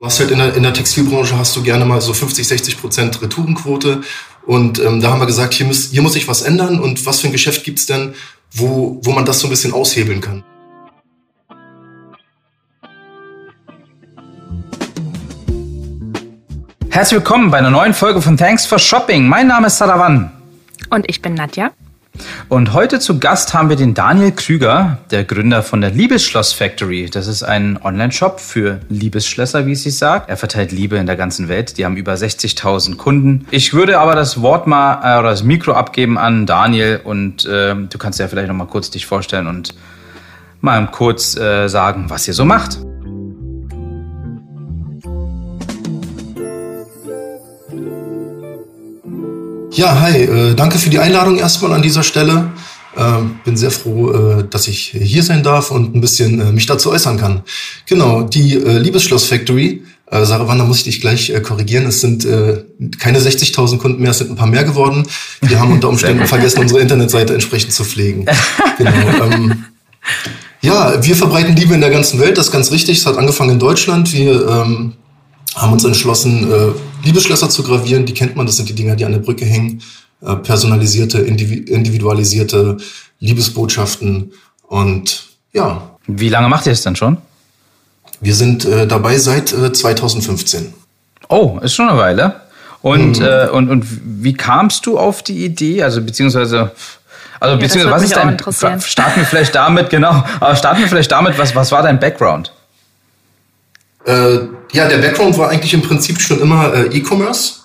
Du hast halt in der, in der Textilbranche hast du gerne mal so 50, 60 Prozent Retourenquote. Und ähm, da haben wir gesagt, hier muss, hier muss sich was ändern. Und was für ein Geschäft gibt's denn, wo, wo man das so ein bisschen aushebeln kann? Herzlich willkommen bei einer neuen Folge von Thanks for Shopping. Mein Name ist Sadawan. Und ich bin Nadja. Und heute zu Gast haben wir den Daniel Krüger, der Gründer von der Liebesschloss Factory. Das ist ein Online-Shop für Liebesschlösser, wie es sich sagt. Er verteilt Liebe in der ganzen Welt. Die haben über 60.000 Kunden. Ich würde aber das Wort mal äh, oder das Mikro abgeben an Daniel und äh, du kannst ja vielleicht noch mal kurz dich vorstellen und mal kurz äh, sagen, was ihr so macht. Ja, hi, äh, danke für die Einladung erstmal an dieser Stelle. Äh, bin sehr froh, äh, dass ich hier sein darf und ein bisschen äh, mich dazu äußern kann. Genau, die äh, Liebesschloss Factory. Äh, Sarah Wander muss ich dich gleich äh, korrigieren. Es sind äh, keine 60.000 Kunden mehr, es sind ein paar mehr geworden. Wir haben unter Umständen vergessen, unsere Internetseite entsprechend zu pflegen. Genau. Ähm, ja, wir verbreiten Liebe in der ganzen Welt, das ist ganz richtig. Es hat angefangen in Deutschland. Wir ähm, haben uns entschlossen, äh, Liebesschlösser zu gravieren. Die kennt man, das sind die Dinger, die an der Brücke hängen. Äh, personalisierte, individualisierte Liebesbotschaften. Und ja. Wie lange macht ihr es denn schon? Wir sind äh, dabei seit äh, 2015. Oh, ist schon eine Weile. Und, mhm. äh, und, und wie kamst du auf die Idee? Also beziehungsweise, also ja, beziehungsweise was ist dein starten wir vielleicht damit, genau, aber starten wir vielleicht damit, was, was war dein Background? Äh, ja, der Background war eigentlich im Prinzip schon immer äh, E-Commerce.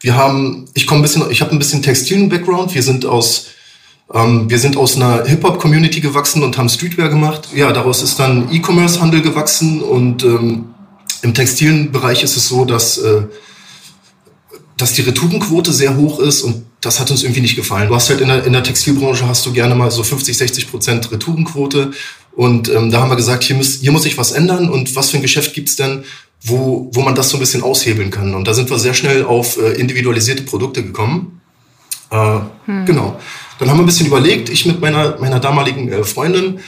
Wir haben, ich komme ein bisschen, ich habe ein bisschen textilen Background. Wir sind aus, ähm, wir sind aus einer Hip-Hop-Community gewachsen und haben Streetwear gemacht. Ja, daraus ist dann E-Commerce-Handel gewachsen und ähm, im textilen Bereich ist es so, dass äh, dass die Retourenquote sehr hoch ist und das hat uns irgendwie nicht gefallen. Du hast halt in der, in der Textilbranche hast du gerne mal so 50, 60 Prozent Retourenquote und ähm, da haben wir gesagt, hier muss, hier muss sich was ändern und was für ein Geschäft gibt's denn, wo, wo man das so ein bisschen aushebeln kann. Und da sind wir sehr schnell auf äh, individualisierte Produkte gekommen. Äh, hm. Genau. Dann haben wir ein bisschen überlegt, ich mit meiner, meiner damaligen äh, Freundin,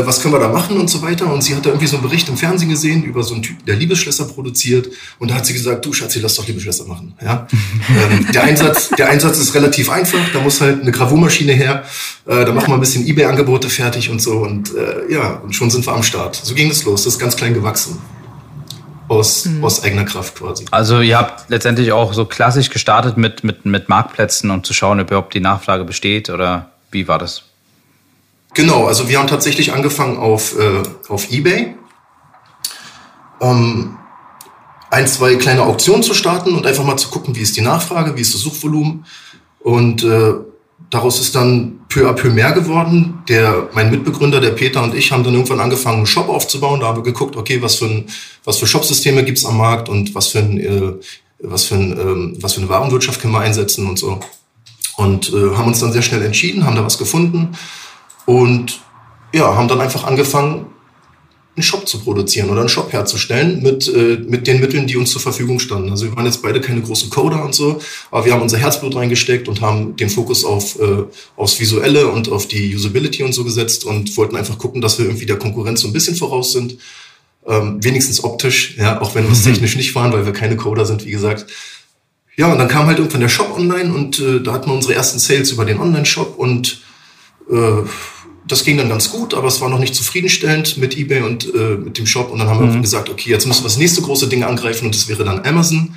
was können wir da machen und so weiter. Und sie hat da irgendwie so einen Bericht im Fernsehen gesehen über so einen Typ, der Liebesschlösser produziert. Und da hat sie gesagt, du Schatzi, lass doch Liebesschlösser machen. Ja? ähm, der, Einsatz, der Einsatz ist relativ einfach. Da muss halt eine Gravurmaschine her. Äh, da machen wir ein bisschen Ebay-Angebote fertig und so. Und äh, ja, und schon sind wir am Start. So ging es los. Das ist ganz klein gewachsen. Aus, mhm. aus eigener Kraft quasi. Also ihr habt letztendlich auch so klassisch gestartet mit, mit, mit Marktplätzen und zu schauen, ob überhaupt die Nachfrage besteht oder wie war das? Genau, also wir haben tatsächlich angefangen auf, äh, auf Ebay. Ähm, ein, zwei kleine Auktionen zu starten und einfach mal zu gucken, wie ist die Nachfrage, wie ist das Suchvolumen. Und äh, daraus ist dann peu à peu mehr geworden. Der, mein Mitbegründer, der Peter und ich haben dann irgendwann angefangen, einen Shop aufzubauen. Da haben wir geguckt, okay, was für, ein, was für Shopsysteme gibt's am Markt und was für, ein, äh, was, für ein, ähm, was für eine Warenwirtschaft können wir einsetzen und so. Und äh, haben uns dann sehr schnell entschieden, haben da was gefunden und ja, haben dann einfach angefangen, einen Shop zu produzieren oder einen Shop herzustellen mit, äh, mit den Mitteln, die uns zur Verfügung standen. Also wir waren jetzt beide keine großen Coder und so, aber wir haben unser Herzblut reingesteckt und haben den Fokus auf, äh, aufs Visuelle und auf die Usability und so gesetzt und wollten einfach gucken, dass wir irgendwie der Konkurrenz so ein bisschen voraus sind. Ähm, wenigstens optisch, ja, auch wenn wir es mhm. technisch nicht waren, weil wir keine Coder sind, wie gesagt. Ja, und dann kam halt irgendwann der Shop online und äh, da hatten wir unsere ersten Sales über den Online-Shop und äh, das ging dann ganz gut, aber es war noch nicht zufriedenstellend mit eBay und äh, mit dem Shop. Und dann haben mhm. wir gesagt, okay, jetzt müssen wir das nächste große Ding angreifen und das wäre dann Amazon.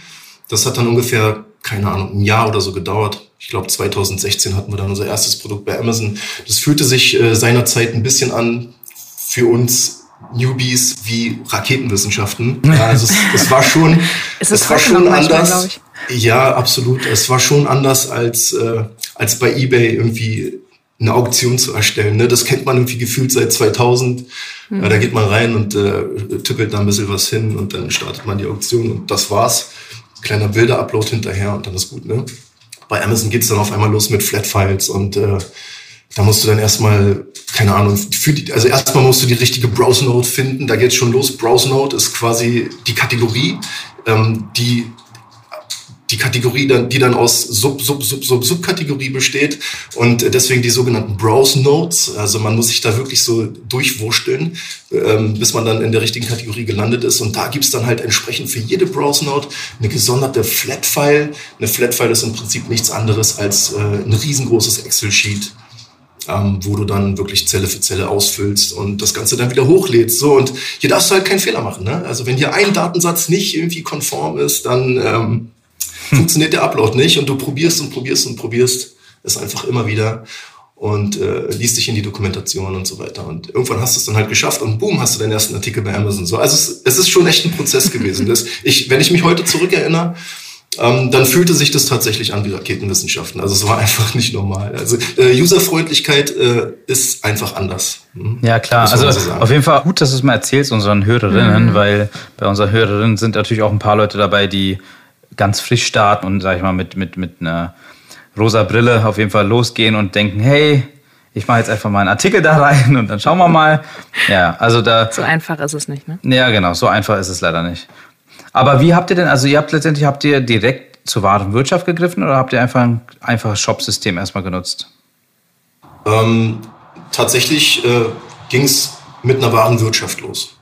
Das hat dann ungefähr, keine Ahnung, ein Jahr oder so gedauert. Ich glaube, 2016 hatten wir dann unser erstes Produkt bei Amazon. Das fühlte sich äh, seinerzeit ein bisschen an für uns Newbies wie Raketenwissenschaften. Ja, also es, es war schon, es, es war schon anders. ja, absolut. Es war schon anders als äh, als bei eBay irgendwie eine Auktion zu erstellen. Ne? Das kennt man irgendwie gefühlt seit 2000. Mhm. Ja, da geht man rein und äh, tippelt da ein bisschen was hin und dann startet man die Auktion und das war's. Kleiner Bilder-Upload hinterher und dann ist gut. Ne? Bei Amazon geht's dann auf einmal los mit Flat-Files und äh, da musst du dann erstmal, keine Ahnung, für die, also erstmal musst du die richtige Browse-Note finden. Da geht's schon los. Browse-Note ist quasi die Kategorie, ähm, die die Kategorie, dann, die dann aus Sub, Sub, Sub, Sub, Subkategorie besteht und deswegen die sogenannten Browse Notes. Also man muss sich da wirklich so durchwursteln, ähm, bis man dann in der richtigen Kategorie gelandet ist. Und da gibt's dann halt entsprechend für jede Browse Note eine gesonderte Flat-File. Eine Flat-File ist im Prinzip nichts anderes als äh, ein riesengroßes Excel-Sheet ähm, wo du dann wirklich Zelle für Zelle ausfüllst und das Ganze dann wieder hochlädst. So, und hier darfst du halt keinen Fehler machen. Ne? Also wenn hier ein Datensatz nicht irgendwie konform ist, dann ähm, funktioniert der Upload nicht und du probierst und probierst und probierst es einfach immer wieder und äh, liest dich in die Dokumentation und so weiter. Und irgendwann hast du es dann halt geschafft und boom, hast du deinen ersten Artikel bei Amazon. So, also es, es ist schon echt ein Prozess gewesen. Das, ich, wenn ich mich heute zurückerinnere, ähm, dann fühlte sich das tatsächlich an wie Raketenwissenschaften. Also es war einfach nicht normal. Also äh, Userfreundlichkeit äh, ist einfach anders. Hm? Ja klar, also so auf jeden Fall gut, dass du es mal erzählst unseren Hörerinnen, mhm. weil bei unseren Hörerinnen sind natürlich auch ein paar Leute dabei, die ganz frisch starten und sag ich mal mit mit mit einer rosa Brille auf jeden Fall losgehen und denken, hey, ich mache jetzt einfach mal einen Artikel da rein und dann schauen wir mal. Ja, also da. So einfach ist es nicht, ne? Ja, genau, so einfach ist es leider nicht. Aber wie habt ihr denn, also ihr habt letztendlich, habt ihr direkt zur Warenwirtschaft gegriffen oder habt ihr einfach ein einfaches Shop-System erstmal genutzt? Ähm, tatsächlich äh, ging es mit einer Warenwirtschaft los.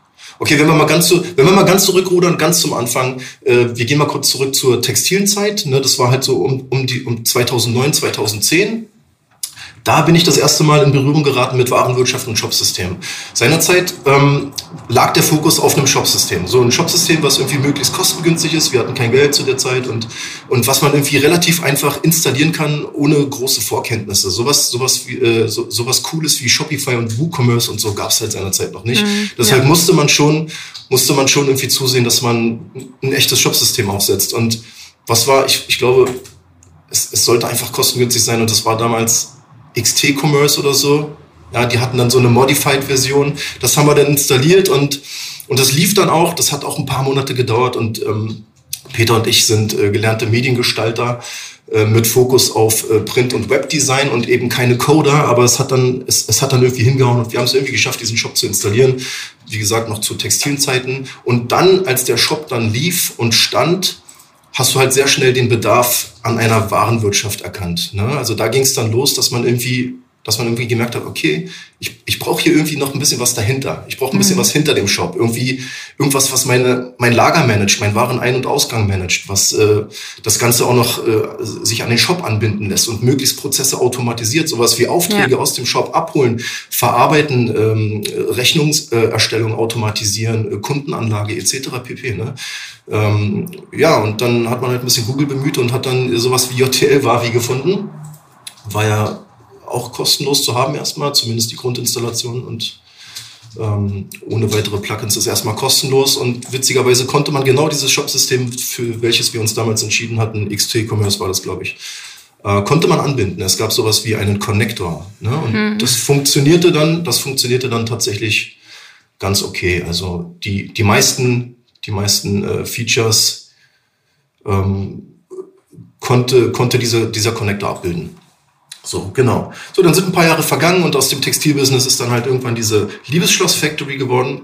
Okay, wenn wir mal ganz, so, wenn wir mal ganz zurückrudern, ganz zum Anfang, äh, wir gehen mal kurz zurück zur Textilenzeit. Ne, das war halt so um, um, die, um 2009, 2010. Da bin ich das erste Mal in Berührung geraten mit Warenwirtschaft und Shopsystem. Seinerzeit ähm, lag der Fokus auf einem Shopsystem. So ein Shopsystem, was irgendwie möglichst kostengünstig ist. Wir hatten kein Geld zu der Zeit und, und was man irgendwie relativ einfach installieren kann, ohne große Vorkenntnisse. Sowas, sowas, wie, äh, so, sowas Cooles wie Shopify und WooCommerce und so gab es halt seinerzeit noch nicht. Mhm, Deshalb ja. musste man schon, musste man schon irgendwie zusehen, dass man ein echtes Shopsystem aufsetzt. Und was war, ich, ich glaube, es, es sollte einfach kostengünstig sein und das war damals XT-Commerce oder so. Ja, die hatten dann so eine Modified-Version. Das haben wir dann installiert und, und das lief dann auch. Das hat auch ein paar Monate gedauert und ähm, Peter und ich sind äh, gelernte Mediengestalter äh, mit Fokus auf äh, Print- und Webdesign und eben keine Coder, aber es hat dann, es, es hat dann irgendwie hingehauen und wir haben es irgendwie geschafft, diesen Shop zu installieren. Wie gesagt, noch zu Textilzeiten. Und dann, als der Shop dann lief und stand, hast du halt sehr schnell den Bedarf an einer Warenwirtschaft erkannt. Ne? Also da ging es dann los, dass man irgendwie dass man irgendwie gemerkt hat, okay, ich, ich brauche hier irgendwie noch ein bisschen was dahinter. Ich brauche ein bisschen mhm. was hinter dem Shop. Irgendwie irgendwas, was meine, mein Lager managt, mein Waren-Ein- und Ausgang managt, was äh, das Ganze auch noch äh, sich an den Shop anbinden lässt und möglichst Prozesse automatisiert. Sowas wie Aufträge ja. aus dem Shop abholen, verarbeiten, ähm, Rechnungserstellung äh, automatisieren, äh, Kundenanlage etc. pp. Ne? Ähm, ja, und dann hat man halt ein bisschen Google bemüht und hat dann sowas wie JTL Wavi gefunden. War ja auch kostenlos zu haben erstmal, zumindest die Grundinstallation und ähm, ohne weitere Plugins ist erstmal kostenlos und witzigerweise konnte man genau dieses Shop-System, für welches wir uns damals entschieden hatten, XT Commerce war das, glaube ich, äh, konnte man anbinden. Es gab sowas wie einen Connector. Ne? Und mhm. das funktionierte dann, das funktionierte dann tatsächlich ganz okay. Also die, die meisten, die meisten äh, Features ähm, konnte, konnte diese, dieser Connector abbilden. So, genau. So, dann sind ein paar Jahre vergangen und aus dem Textilbusiness ist dann halt irgendwann diese Liebesschloss-Factory geworden.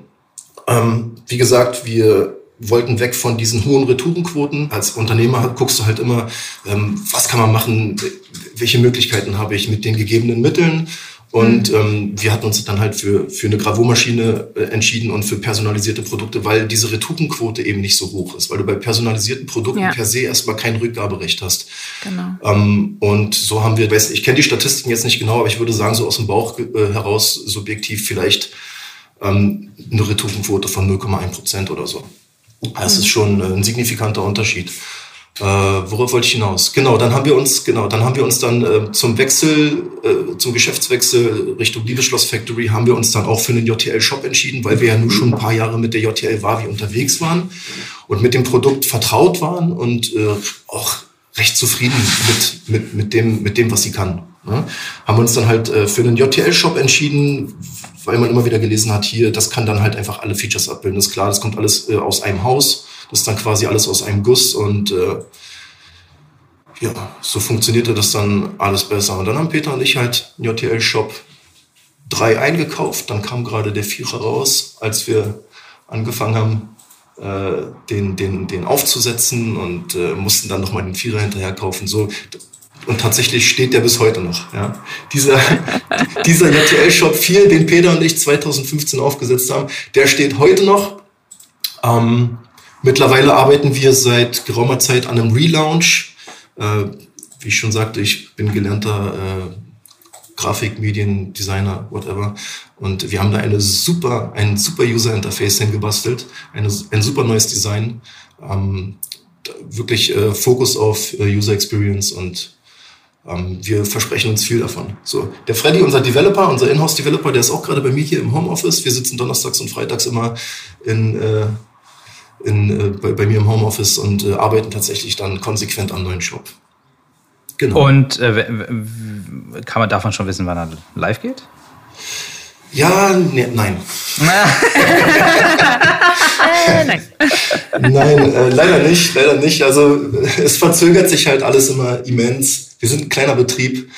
Ähm, wie gesagt, wir wollten weg von diesen hohen Retourenquoten. Als Unternehmer guckst du halt immer, ähm, was kann man machen, welche Möglichkeiten habe ich mit den gegebenen Mitteln und mhm. ähm, wir hatten uns dann halt für, für eine Gravurmaschine äh, entschieden und für personalisierte Produkte, weil diese Retourenquote eben nicht so hoch ist, weil du bei personalisierten Produkten ja. per se erstmal kein Rückgaberecht hast. Genau. Ähm, und so haben wir, ich kenne die Statistiken jetzt nicht genau, aber ich würde sagen, so aus dem Bauch äh, heraus subjektiv vielleicht ähm, eine Retourenquote von 0,1 Prozent oder so. Das mhm. ist schon äh, ein signifikanter Unterschied. Äh, worauf wollte ich hinaus? Genau, dann haben wir uns, genau, dann haben wir uns dann äh, zum Wechsel, äh, zum Geschäftswechsel Richtung Liebesschloss Factory haben wir uns dann auch für einen JTL-Shop entschieden, weil wir ja nur schon ein paar Jahre mit der JTL Wavi unterwegs waren und mit dem Produkt vertraut waren und äh, auch recht zufrieden mit, mit, mit, dem, mit dem, was sie kann. Ne? Haben uns dann halt äh, für einen JTL-Shop entschieden, weil man immer wieder gelesen hat, hier, das kann dann halt einfach alle Features abbilden. Das ist klar, das kommt alles äh, aus einem Haus das ist dann quasi alles aus einem Guss und äh, ja, so funktionierte das dann alles besser. Und dann haben Peter und ich halt JTL-Shop 3 eingekauft. Dann kam gerade der Vierer raus, als wir angefangen haben, äh, den, den, den aufzusetzen und äh, mussten dann nochmal den Vierer hinterher kaufen. So. Und tatsächlich steht der bis heute noch. Ja. Dieser, dieser JTL-Shop 4, den Peter und ich 2015 aufgesetzt haben, der steht heute noch. Ähm, mittlerweile arbeiten wir seit geraumer Zeit an einem Relaunch. Äh, wie ich schon sagte, ich bin gelernter äh, Grafik, Medien, Designer, whatever. Und wir haben da eine super, ein super User Interface hingebastelt, eine, ein super neues Design, ähm, wirklich äh, Fokus auf äh, User Experience und ähm, wir versprechen uns viel davon. So, der Freddy, unser Developer, unser Inhouse-Developer, der ist auch gerade bei mir hier im Homeoffice. Wir sitzen donnerstags und freitags immer in, äh, in, äh, bei, bei mir im Homeoffice und äh, arbeiten tatsächlich dann konsequent am neuen Shop. Genau. Und äh, kann man davon schon wissen, wann er live geht? Ja, ne, nein. äh, nein. nein, äh, leider nicht, leider nicht. Also es verzögert sich halt alles immer immens. Wir sind ein kleiner Betrieb.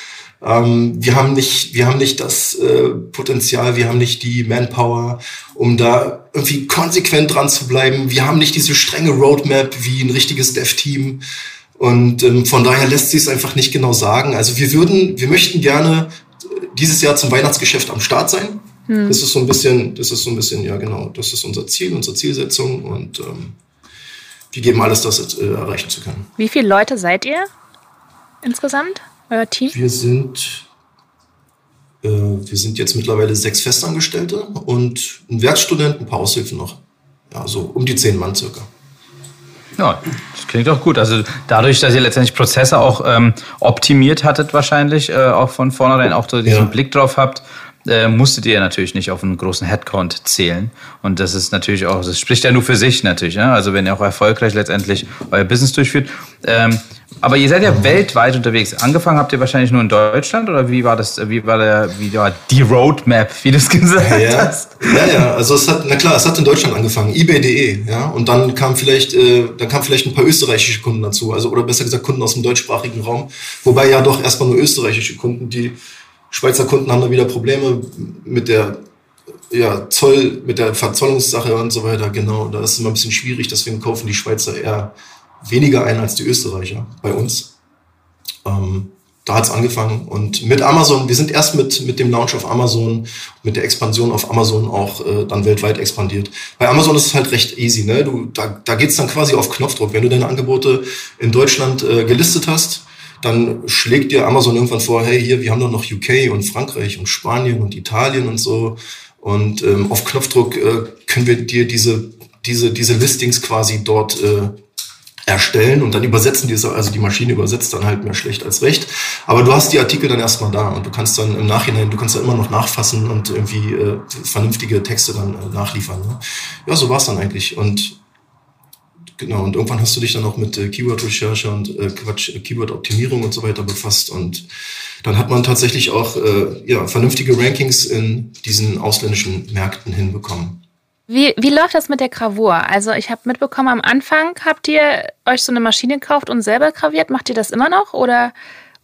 Ähm, wir haben nicht, wir haben nicht das äh, Potenzial, wir haben nicht die Manpower, um da irgendwie konsequent dran zu bleiben. Wir haben nicht diese strenge Roadmap wie ein richtiges Dev-Team. Und ähm, von daher lässt sich es einfach nicht genau sagen. Also wir würden, wir möchten gerne dieses Jahr zum Weihnachtsgeschäft am Start sein. Hm. Das ist so ein bisschen, das ist so ein bisschen, ja genau, das ist unser Ziel, unsere Zielsetzung und ähm, wir geben alles, das äh, erreichen zu können. Wie viele Leute seid ihr insgesamt, euer Team? Wir sind, äh, wir sind jetzt mittlerweile sechs Festangestellte und ein Werkstudent, ein paar Aushilfen noch. Ja, so um die zehn Mann circa. Ja, das klingt doch gut. Also dadurch, dass ihr letztendlich Prozesse auch ähm, optimiert hattet, wahrscheinlich äh, auch von vornherein auch so diesen ja. Blick drauf habt, äh, musstet ihr natürlich nicht auf einen großen Headcount zählen. Und das ist natürlich auch, das spricht ja nur für sich natürlich. Ne? Also wenn ihr auch erfolgreich letztendlich euer Business durchführt. Ähm, aber ihr seid ja weltweit unterwegs. Angefangen habt ihr wahrscheinlich nur in Deutschland oder wie war das, wie war der, wie war die Roadmap, wie du es gesagt ja, hast? Ja, ja, also es hat, na klar, es hat in Deutschland angefangen, ebay.de, ja, und dann kam vielleicht, äh, dann kam vielleicht ein paar österreichische Kunden dazu, also oder besser gesagt Kunden aus dem deutschsprachigen Raum, wobei ja doch erstmal nur österreichische Kunden, die Schweizer Kunden haben da wieder Probleme mit der ja, Zoll, mit der Verzollungssache und so weiter, genau. Da ist es immer ein bisschen schwierig, deswegen kaufen die Schweizer eher weniger ein als die Österreicher bei uns. Ähm, da hat's angefangen und mit Amazon, wir sind erst mit, mit dem Launch auf Amazon, mit der Expansion auf Amazon auch äh, dann weltweit expandiert. Bei Amazon ist es halt recht easy, ne? Du, da, da geht's dann quasi auf Knopfdruck. Wenn du deine Angebote in Deutschland äh, gelistet hast, dann schlägt dir Amazon irgendwann vor, hey, hier, wir haben doch noch UK und Frankreich und Spanien und Italien und so. Und ähm, auf Knopfdruck äh, können wir dir diese, diese, diese Listings quasi dort äh, erstellen und dann übersetzen die also die Maschine übersetzt dann halt mehr schlecht als recht. Aber du hast die Artikel dann erstmal da und du kannst dann im Nachhinein, du kannst dann immer noch nachfassen und irgendwie äh, vernünftige Texte dann äh, nachliefern. Ne? Ja, so war es dann eigentlich. Und genau, und irgendwann hast du dich dann auch mit äh, Keyword-Recherche und äh, Quatsch, äh, Keyword-Optimierung und so weiter befasst und dann hat man tatsächlich auch äh, ja, vernünftige Rankings in diesen ausländischen Märkten hinbekommen. Wie, wie läuft das mit der Gravur? Also ich habe mitbekommen, am Anfang habt ihr euch so eine Maschine gekauft und selber graviert. Macht ihr das immer noch oder,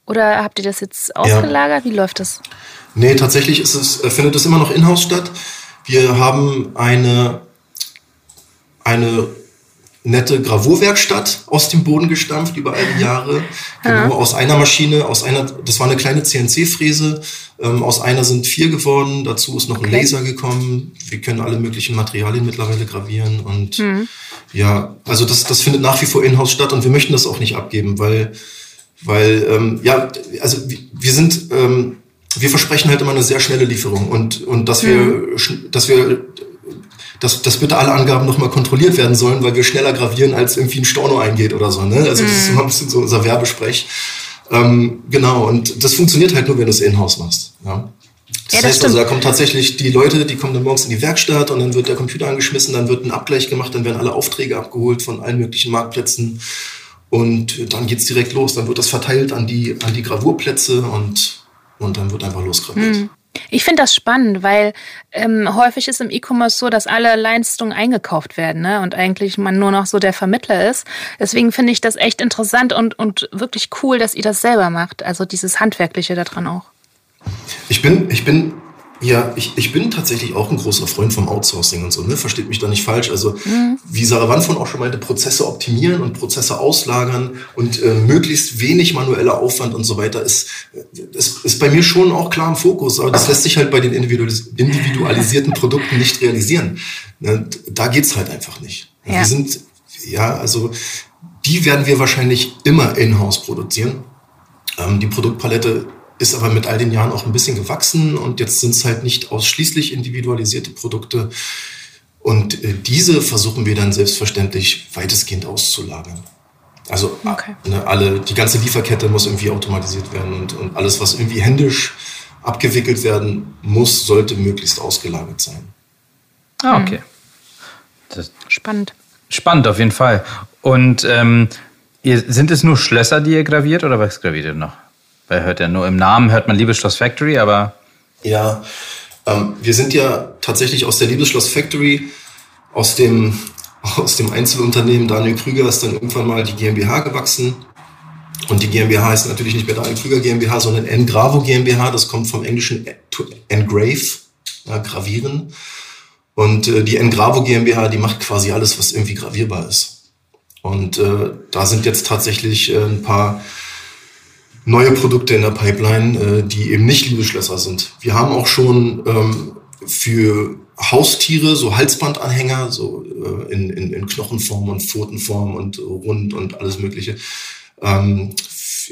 oder habt ihr das jetzt ausgelagert? Ja. Wie läuft das? Nee, tatsächlich ist es, äh, findet es immer noch in-house statt. Wir haben eine, eine nette Gravurwerkstatt aus dem Boden gestampft über all die Jahre. Genau, aus einer Maschine, aus einer, das war eine kleine CNC-Fräse, ähm, aus einer sind vier geworden, dazu ist noch okay. ein Laser gekommen. Wir können alle möglichen Materialien mittlerweile gravieren und mhm. ja, also das, das findet nach wie vor in-house statt und wir möchten das auch nicht abgeben, weil, weil, ähm, ja, also wir sind, ähm, wir versprechen halt immer eine sehr schnelle Lieferung und, und dass mhm. wir, dass wir dass, dass bitte alle Angaben nochmal kontrolliert werden sollen, weil wir schneller gravieren, als irgendwie ein Storno eingeht oder so. Ne? Also das ist mhm. immer ein bisschen so unser Werbesprech. Ähm, genau, und das funktioniert halt nur, wenn du es in-house machst. Ja? Das, ja, das heißt also, da kommen tatsächlich die Leute, die kommen dann morgens in die Werkstatt und dann wird der Computer angeschmissen, dann wird ein Abgleich gemacht, dann werden alle Aufträge abgeholt von allen möglichen Marktplätzen und dann geht's direkt los. Dann wird das verteilt an die, an die Gravurplätze und, und dann wird einfach losgraviert. Mhm. Ich finde das spannend, weil ähm, häufig ist im E-Commerce so, dass alle Leistungen eingekauft werden ne? und eigentlich man nur noch so der Vermittler ist. Deswegen finde ich das echt interessant und, und wirklich cool, dass ihr das selber macht. Also dieses Handwerkliche daran auch. Ich bin, ich bin Ja, ich, ich bin tatsächlich auch ein großer Freund vom Outsourcing und so, ne? Versteht mich da nicht falsch. Also, mhm. wie Sarah Wanfon auch schon meinte, Prozesse optimieren und Prozesse auslagern und äh, möglichst wenig manueller Aufwand und so weiter ist, ist, ist bei mir schon auch klar im Fokus. Aber das lässt sich halt bei den individualis individualisierten Produkten nicht realisieren. Ne? Da geht's halt einfach nicht. Ja. Wir sind, ja, also, die werden wir wahrscheinlich immer in-house produzieren. Ähm, die Produktpalette ist aber mit all den Jahren auch ein bisschen gewachsen und jetzt sind es halt nicht ausschließlich individualisierte Produkte. Und äh, diese versuchen wir dann selbstverständlich weitestgehend auszulagern. Also okay. ne, alle, die ganze Lieferkette muss irgendwie automatisiert werden und, und alles, was irgendwie händisch abgewickelt werden muss, sollte möglichst ausgelagert sein. Ah, okay. Das Spannend. Spannend auf jeden Fall. Und ähm, ihr, sind es nur Schlösser, die ihr graviert oder was graviert ihr noch? Weil hört ja nur im Namen hört man Liebesschloss Factory, aber. Ja, ähm, wir sind ja tatsächlich aus der Liebesschloss Factory, aus dem, aus dem Einzelunternehmen Daniel Krüger ist dann irgendwann mal die GmbH gewachsen. Und die GmbH heißt natürlich nicht mehr Daniel Krüger GmbH, sondern Engravo GmbH. Das kommt vom englischen engrave, ja, gravieren. Und äh, die Engravo GmbH, die macht quasi alles, was irgendwie gravierbar ist. Und äh, da sind jetzt tatsächlich äh, ein paar neue Produkte in der Pipeline, äh, die eben nicht Liebeschlösser sind. Wir haben auch schon ähm, für Haustiere so Halsbandanhänger, so äh, in, in, in Knochenform und Pfotenform und rund und alles Mögliche. Ähm,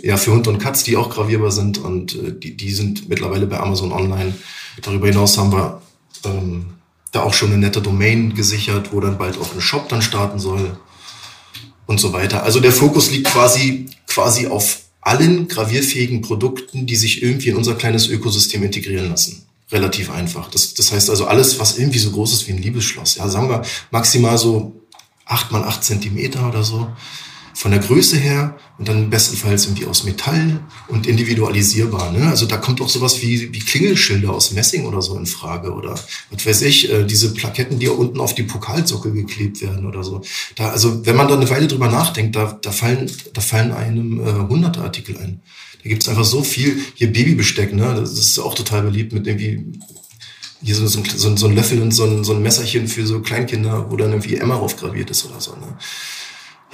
ja, für Hund und Katz, die auch gravierbar sind und äh, die, die sind mittlerweile bei Amazon online. Darüber hinaus haben wir ähm, da auch schon eine nette Domain gesichert, wo dann bald auch ein Shop dann starten soll und so weiter. Also der Fokus liegt quasi, quasi auf allen gravierfähigen Produkten, die sich irgendwie in unser kleines Ökosystem integrieren lassen. Relativ einfach. Das, das heißt also alles, was irgendwie so groß ist wie ein Liebesschloss. Ja, sagen wir maximal so acht mal acht Zentimeter oder so von der Größe her und dann bestenfalls irgendwie aus Metall und individualisierbar. Ne? Also da kommt auch sowas wie, wie Klingelschilder aus Messing oder so in Frage oder was weiß ich, äh, diese Plaketten, die unten auf die Pokalsockel geklebt werden oder so. Da, also wenn man da eine Weile drüber nachdenkt, da, da fallen, da fallen einem äh, hunderte Artikel ein. Da gibt's einfach so viel, hier Babybesteck, ne? das ist auch total beliebt mit irgendwie hier so, so, so, so ein Löffel und so ein, so ein Messerchen für so Kleinkinder, wo dann irgendwie Emma graviert ist oder so. Ne?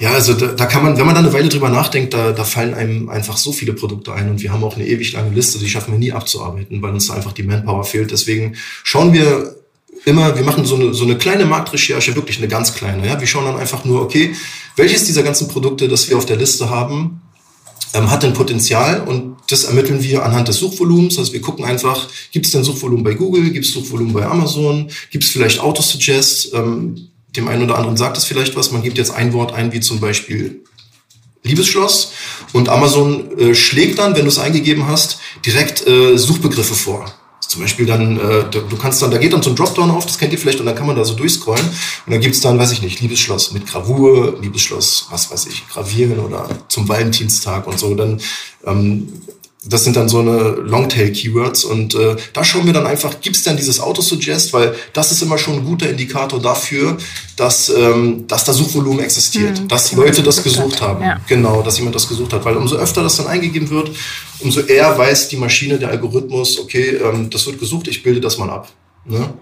Ja, also da, da kann man, wenn man da eine Weile drüber nachdenkt, da, da fallen einem einfach so viele Produkte ein und wir haben auch eine ewig lange Liste, die schaffen wir nie abzuarbeiten, weil uns da einfach die Manpower fehlt. Deswegen schauen wir immer, wir machen so eine, so eine kleine Marktrecherche, wirklich eine ganz kleine. Ja? Wir schauen dann einfach nur, okay, welches dieser ganzen Produkte, das wir auf der Liste haben, ähm, hat denn Potenzial und das ermitteln wir anhand des Suchvolumens. Also wir gucken einfach, gibt es denn Suchvolumen bei Google, gibt es Suchvolumen bei Amazon, gibt es vielleicht Autosuggest, ähm, dem einen oder anderen sagt es vielleicht was. Man gibt jetzt ein Wort ein, wie zum Beispiel Liebesschloss. Und Amazon äh, schlägt dann, wenn du es eingegeben hast, direkt äh, Suchbegriffe vor. Zum Beispiel dann, äh, du kannst dann, da geht dann so ein Dropdown auf, das kennt ihr vielleicht, und dann kann man da so durchscrollen. Und dann gibt's dann, weiß ich nicht, Liebesschloss mit Gravur, Liebesschloss, was weiß ich, Gravieren oder zum Valentinstag und so. Dann ähm, das sind dann so eine Longtail-Keywords und äh, da schauen wir dann einfach, gibt es denn dieses Autosuggest, weil das ist immer schon ein guter Indikator dafür, dass, ähm, dass da Suchvolumen existiert, mhm, dass Leute das gesucht haben. Ja. Genau, dass jemand das gesucht hat, weil umso öfter das dann eingegeben wird, umso eher weiß die Maschine, der Algorithmus, okay, ähm, das wird gesucht, ich bilde das mal ab. Ne?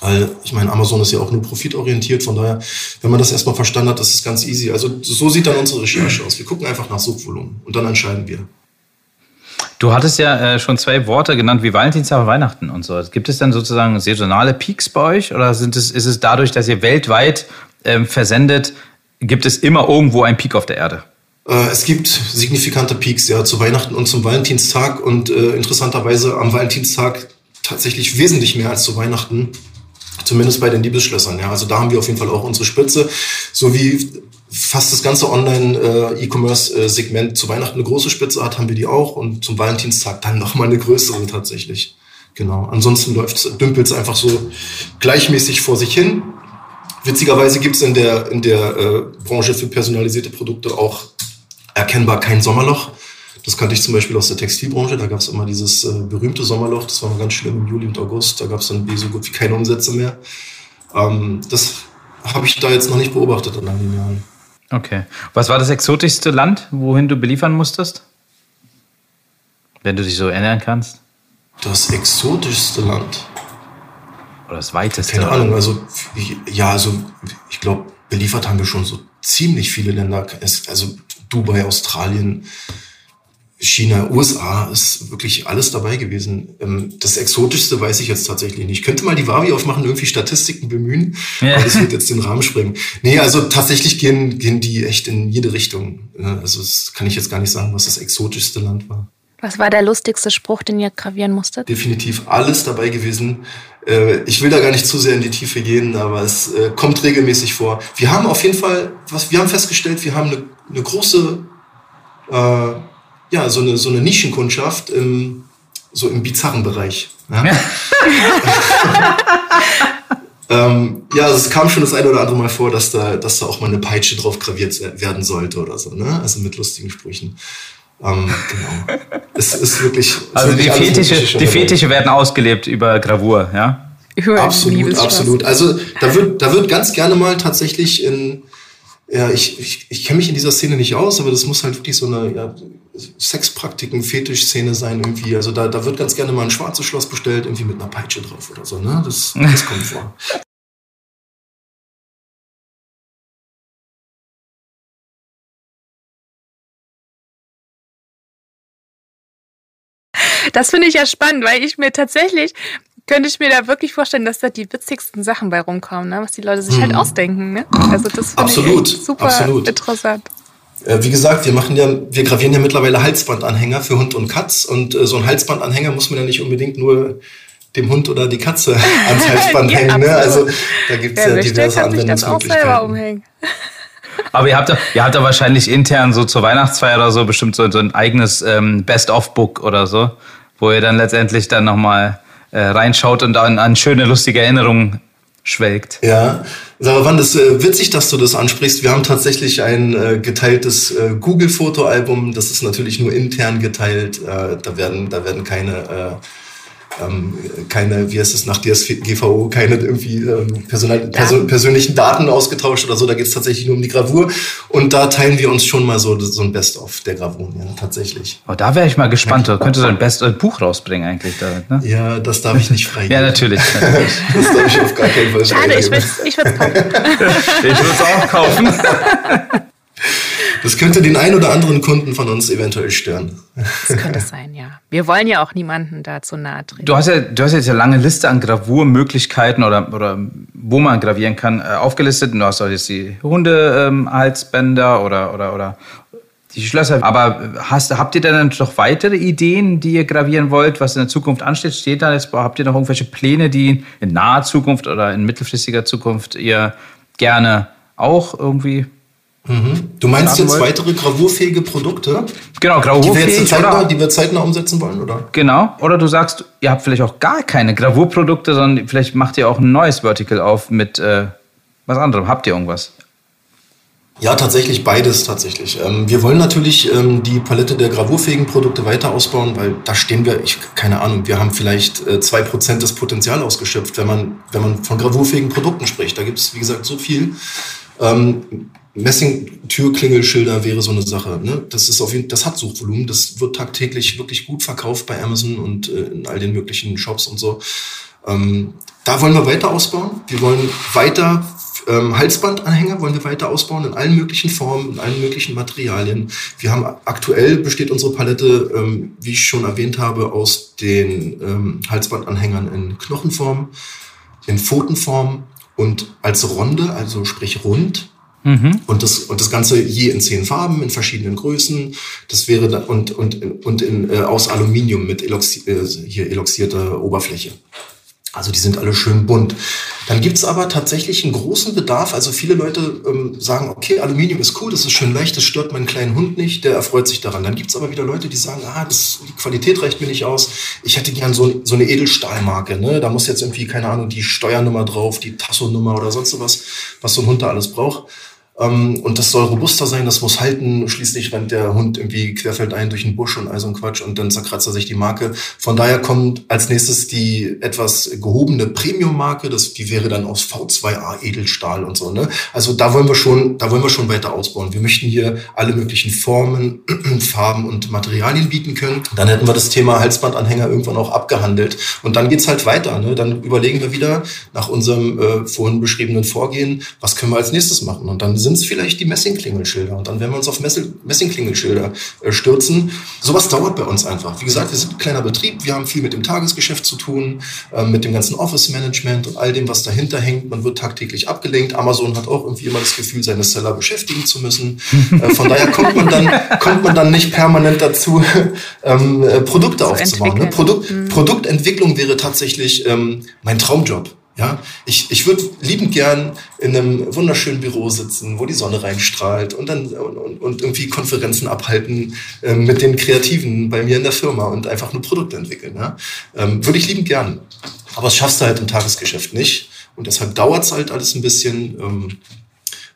Weil ich meine, Amazon ist ja auch nur profitorientiert, von daher, wenn man das erstmal verstanden hat, das ist ganz easy. Also so sieht dann unsere Recherche aus. Wir gucken einfach nach Suchvolumen und dann entscheiden wir. Du hattest ja äh, schon zwei Worte genannt wie Valentinstag und Weihnachten und so. Gibt es dann sozusagen saisonale Peaks bei euch oder sind es, ist es dadurch, dass ihr weltweit ähm, versendet, gibt es immer irgendwo einen Peak auf der Erde? Äh, es gibt signifikante Peaks, ja, zu Weihnachten und zum Valentinstag und äh, interessanterweise am Valentinstag tatsächlich wesentlich mehr als zu Weihnachten. Zumindest bei den Liebesschlössern, ja. Also da haben wir auf jeden Fall auch unsere Spitze. So wie fast das ganze Online-E-Commerce-Segment zu Weihnachten eine große Spitze hat, haben wir die auch und zum Valentinstag dann nochmal eine größere tatsächlich. Genau. Ansonsten läuft dümpelt es einfach so gleichmäßig vor sich hin. Witzigerweise gibt es in der, in der äh, Branche für personalisierte Produkte auch erkennbar kein Sommerloch. Das kannte ich zum Beispiel aus der Textilbranche. Da gab es immer dieses äh, berühmte Sommerloch. Das war mal ganz schlimm im Juli und August. Da gab es dann so gut wie keine Umsätze mehr. Ähm, das habe ich da jetzt noch nicht beobachtet in langen Jahren. Okay. Was war das exotischste Land, wohin du beliefern musstest? Wenn du dich so erinnern kannst? Das exotischste Land. Oder das weiteste? Keine Ahnung, also ja, also ich glaube, beliefert haben wir schon so ziemlich viele Länder. Also Dubai, Australien, China, USA ist wirklich alles dabei gewesen. Ähm, das Exotischste weiß ich jetzt tatsächlich nicht. Ich könnte mal die Wavi aufmachen, irgendwie Statistiken bemühen, ja. aber das wird jetzt den Rahmen sprengen. Nee, also tatsächlich gehen, gehen die echt in jede Richtung. Also das kann ich jetzt gar nicht sagen, was das exotischste Land war. Was war der lustigste Spruch, den ihr gravieren musstet? Definitiv alles dabei gewesen. Äh, ich will da gar nicht zu sehr in die Tiefe gehen, aber es äh, kommt regelmäßig vor. Wir haben auf jeden Fall, was wir haben festgestellt, wir haben eine, eine große äh, ja, so eine, so eine Nischenkundschaft im, so im bizarren Bereich. Ja, ähm, ja also es kam schon das eine oder andere Mal vor, dass da, dass da auch mal eine Peitsche drauf graviert werden sollte oder so, ne? Also mit lustigen Sprüchen. Ähm, genau. Es ist wirklich. Es also die Fetische, die Fetische werden ausgelebt über Gravur, ja? Absolut, absolut. Also da wird, da wird ganz gerne mal tatsächlich in, ja, ich, ich, ich kenne mich in dieser Szene nicht aus, aber das muss halt wirklich so eine ja, Sexpraktiken, Fetischszene sein irgendwie. Also da, da wird ganz gerne mal ein schwarzes Schloss bestellt, irgendwie mit einer Peitsche drauf oder so. Ne? Das, das kommt vor. Das finde ich ja spannend, weil ich mir tatsächlich könnte ich mir da wirklich vorstellen, dass da die witzigsten Sachen bei rumkommen, ne? was die Leute sich halt mhm. halt ausdenken. Ne? Also das finde ich super absolut. interessant. Äh, wie gesagt, wir machen ja, wir gravieren ja mittlerweile Halsbandanhänger für Hund und Katz und äh, so ein Halsbandanhänger muss man ja nicht unbedingt nur dem Hund oder die Katze ans Halsband ja, hängen. Ne? Also da gibt es ja diverse Anwendungsmöglichkeiten. Aber ihr habt, ihr habt da wahrscheinlich intern so zur Weihnachtsfeier oder so bestimmt so, so ein eigenes ähm, Best-of-Book oder so, wo ihr dann letztendlich dann nochmal äh, reinschaut und an, an schöne, lustige Erinnerungen schwelgt. Ja, Sarawan, das ist äh, witzig, dass du das ansprichst. Wir haben tatsächlich ein äh, geteiltes äh, Google-Fotoalbum. Das ist natürlich nur intern geteilt. Äh, da werden, da werden keine äh, ähm, keine, wie heißt es nach DSGVO, keine irgendwie ähm, Personal, Perso persönlichen Daten ausgetauscht oder so. Da geht es tatsächlich nur um die Gravur. Und da teilen wir uns schon mal so, so ein Best-of der Gravur, ja, tatsächlich. Oh, da wäre ich mal gespannt. Da könnte so ein Best-Buch rausbringen eigentlich. Da, ne? Ja, das darf ich nicht freigeben. ja, natürlich. natürlich. das darf ich auf gar keinen Fall Schade, ich würde es kaufen. ich würde es auch kaufen. Das könnte den einen oder anderen Kunden von uns eventuell stören. Das könnte sein, ja. Wir wollen ja auch niemanden dazu nahe treten. Du hast ja, du hast jetzt eine lange Liste an Gravurmöglichkeiten oder, oder wo man gravieren kann, äh, aufgelistet. du hast auch jetzt die Hundehalsbänder ähm, oder, oder, oder die Schlösser. Aber hast, habt ihr dann noch weitere Ideen, die ihr gravieren wollt, was in der Zukunft ansteht? Steht da jetzt, habt ihr noch irgendwelche Pläne, die in naher Zukunft oder in mittelfristiger Zukunft ihr gerne auch irgendwie Mhm. Du meinst jetzt wollt. weitere gravurfähige Produkte? Genau, gravurfähig. Die wir, zeitnah, die wir zeitnah umsetzen wollen, oder? Genau. Oder du sagst, ihr habt vielleicht auch gar keine Gravurprodukte, sondern vielleicht macht ihr auch ein neues Vertical auf mit äh, was anderem. Habt ihr irgendwas? Ja, tatsächlich beides tatsächlich. Ähm, wir wollen natürlich ähm, die Palette der gravurfähigen Produkte weiter ausbauen, weil da stehen wir, ich keine Ahnung, wir haben vielleicht äh, zwei Prozent des Potenzials ausgeschöpft, wenn man wenn man von gravurfähigen Produkten spricht. Da gibt es wie gesagt so viel. Ähm, Messing-Türklingelschilder wäre so eine Sache. Ne? Das ist auf jeden, das hat Suchvolumen. Das wird tagtäglich wirklich gut verkauft bei Amazon und äh, in all den möglichen Shops und so. Ähm, da wollen wir weiter ausbauen. Wir wollen weiter ähm, Halsbandanhänger wollen wir weiter ausbauen in allen möglichen Formen, in allen möglichen Materialien. Wir haben aktuell besteht unsere Palette, ähm, wie ich schon erwähnt habe, aus den ähm, Halsbandanhängern in Knochenform, in Pfotenform und als Ronde, also sprich rund. Mhm. Und, das, und das Ganze je in zehn Farben, in verschiedenen Größen. Das wäre da, und, und, und in, äh, aus Aluminium mit eloxi äh, hier eloxierter Oberfläche. Also die sind alle schön bunt. Dann gibt's aber tatsächlich einen großen Bedarf. Also viele Leute ähm, sagen, okay, Aluminium ist cool, das ist schön leicht, das stört meinen kleinen Hund nicht, der erfreut sich daran. Dann gibt's aber wieder Leute, die sagen, ah, das, die Qualität reicht mir nicht aus. Ich hätte gern so, so eine Edelstahlmarke. Ne? Da muss jetzt irgendwie, keine Ahnung, die Steuernummer drauf, die Tasso-Nummer oder sonst was, was so ein Hund da alles braucht. Ähm, und das soll robuster sein, das muss halten. Schließlich rennt der Hund irgendwie querfeldein durch den Busch und all so ein Quatsch und dann zerkratzt er sich die Marke. Von daher kommt als nächstes die etwas gehobene Premium-Marke. Das, die wäre dann aus V2A Edelstahl und so. Ne? Also da wollen wir schon, da wollen wir schon weiter ausbauen. Wir möchten hier alle möglichen Formen, Farben und Materialien bieten können. Dann hätten wir das Thema Halsbandanhänger irgendwann auch abgehandelt. Und dann geht's halt weiter. Ne? Dann überlegen wir wieder nach unserem äh, vorhin beschriebenen Vorgehen, was können wir als nächstes machen. Und dann sind es vielleicht die Messingklingelschilder. Und dann werden wir uns auf Messingklingelschilder äh, stürzen. Sowas dauert bei uns einfach. Wie gesagt, wir sind ein kleiner Betrieb. Wir haben viel mit dem Tagesgeschäft zu tun, äh, mit dem ganzen Office-Management und all dem, was dahinter hängt. Man wird tagtäglich abgelenkt. Amazon hat auch irgendwie immer das Gefühl, seine Seller beschäftigen zu müssen. Äh, von daher kommt man dann, kommt man dann nicht permanent dazu, ähm, äh, Produkte zu aufzubauen. Ne? Produkt, mhm. Produktentwicklung wäre tatsächlich ähm, mein Traumjob. Ja, ich, ich würde liebend gern in einem wunderschönen Büro sitzen, wo die Sonne reinstrahlt und dann und, und irgendwie Konferenzen abhalten äh, mit den Kreativen bei mir in der Firma und einfach nur Produkte entwickeln. Ja? Ähm, würde ich liebend gern. Aber das schaffst du halt im Tagesgeschäft nicht. Und deshalb dauert es halt alles ein bisschen. Ähm,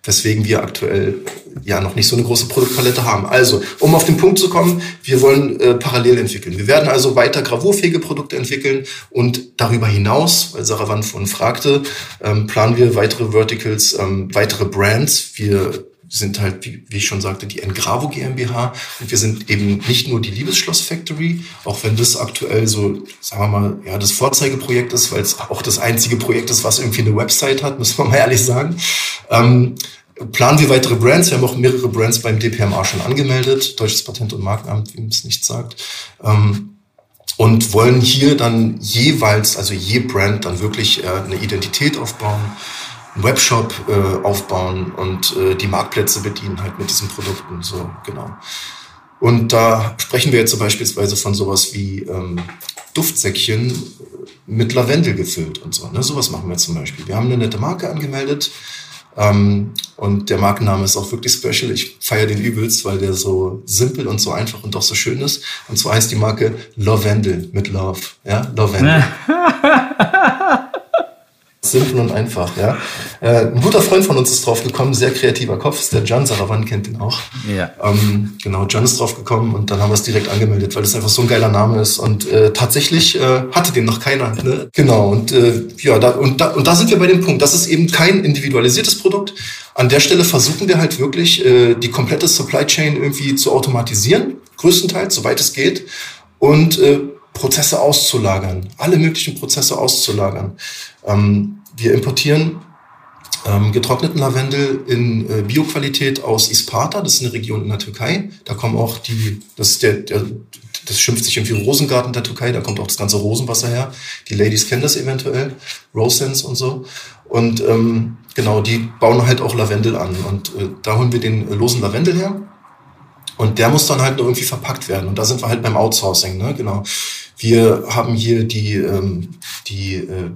weswegen wir aktuell ja noch nicht so eine große Produktpalette haben. Also, um auf den Punkt zu kommen, wir wollen äh, parallel entwickeln. Wir werden also weiter gravurfähige Produkte entwickeln und darüber hinaus, weil Sarah Wann von fragte, ähm, planen wir weitere Verticals, ähm, weitere Brands. Wir sind halt, wie, wie ich schon sagte, die Engravo GmbH. Und wir sind eben nicht nur die Liebesschloss Factory, auch wenn das aktuell so, sagen wir mal, ja, das Vorzeigeprojekt ist, weil es auch das einzige Projekt ist, was irgendwie eine Website hat, muss man mal ehrlich sagen. Ähm, planen wir weitere Brands. Wir haben auch mehrere Brands beim DPMA schon angemeldet, Deutsches Patent- und Markenamt, wie man es nicht sagt. Ähm, und wollen hier dann jeweils, also je Brand, dann wirklich äh, eine Identität aufbauen einen Webshop äh, aufbauen und äh, die Marktplätze bedienen halt mit diesen Produkten. So, genau. Und da sprechen wir jetzt so beispielsweise von sowas wie ähm, Duftsäckchen mit Lavendel gefüllt und so. Ne? Sowas machen wir zum Beispiel. Wir haben eine nette Marke angemeldet ähm, und der Markenname ist auch wirklich special. Ich feiere den übelst, weil der so simpel und so einfach und doch so schön ist. Und zwar heißt die Marke Lavendel mit Love. Ja, Lavendel. Simpel und einfach, ja. Äh, ein guter Freund von uns ist drauf gekommen, sehr kreativer Kopf, ist der John Saravan, kennt ihn auch. Ja. Ähm, genau, John ist drauf gekommen und dann haben wir es direkt angemeldet, weil es einfach so ein geiler Name ist. Und äh, tatsächlich äh, hatte den noch keiner. Ne? Genau, und äh, ja, da, und, da, und da sind wir bei dem Punkt. Das ist eben kein individualisiertes Produkt. An der Stelle versuchen wir halt wirklich, äh, die komplette Supply Chain irgendwie zu automatisieren, größtenteils, soweit es geht. Und äh, Prozesse auszulagern, alle möglichen Prozesse auszulagern. Ähm, wir importieren ähm, getrockneten Lavendel in äh, Bioqualität aus Isparta, das ist eine Region in der Türkei. Da kommen auch die, das der, der das schimpft sich irgendwie Rosengarten der Türkei, da kommt auch das ganze Rosenwasser her. Die Ladies kennen das eventuell, Rosens und so. Und ähm, genau, die bauen halt auch Lavendel an. Und äh, da holen wir den losen Lavendel her. Und der muss dann halt nur irgendwie verpackt werden. Und da sind wir halt beim Outsourcing, ne? Genau. Wir haben hier die, ähm, die äh,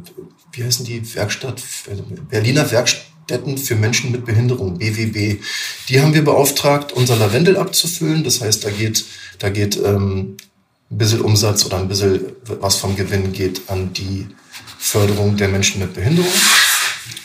wie heißen die Werkstatt, Berliner Werkstätten für Menschen mit Behinderung, BWB. Die haben wir beauftragt, unser Lavendel abzufüllen. Das heißt, da geht, da geht ähm, ein bisschen Umsatz oder ein bisschen was vom Gewinn geht an die Förderung der Menschen mit Behinderung.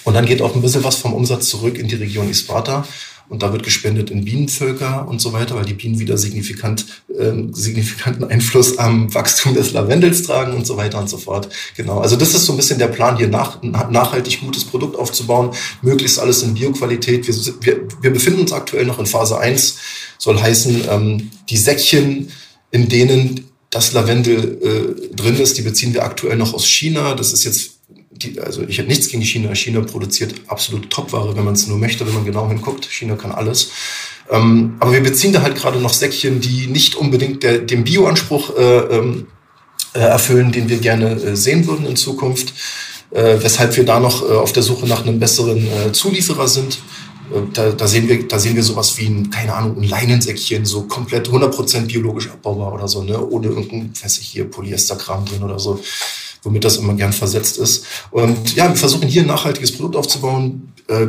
Und dann geht auch ein bisschen was vom Umsatz zurück in die Region Isparta und da wird gespendet in Bienenvölker und so weiter, weil die Bienen wieder signifikant, äh, signifikanten Einfluss am Wachstum des Lavendels tragen und so weiter und so fort. Genau. Also das ist so ein bisschen der Plan, hier nach, nachhaltig gutes Produkt aufzubauen, möglichst alles in Bioqualität. Wir, wir, wir befinden uns aktuell noch in Phase 1, soll heißen, ähm, die Säckchen, in denen das Lavendel äh, drin ist, die beziehen wir aktuell noch aus China. Das ist jetzt die, also ich habe nichts gegen China. China produziert absolut Topware, wenn man es nur möchte, wenn man genau hinguckt. China kann alles. Ähm, aber wir beziehen da halt gerade noch Säckchen, die nicht unbedingt der, dem Bioanspruch äh, ähm, äh, erfüllen, den wir gerne äh, sehen würden in Zukunft. Äh, weshalb wir da noch äh, auf der Suche nach einem besseren äh, Zulieferer sind. Da, da, sehen wir, da sehen wir sowas wie ein, keine Ahnung, ein Leinensäckchen, so komplett 100% biologisch abbaubar oder so, ne? ohne irgendein, weiß ich hier, Polyesterkram drin oder so womit das immer gern versetzt ist. Und ja, wir versuchen hier ein nachhaltiges Produkt aufzubauen, äh,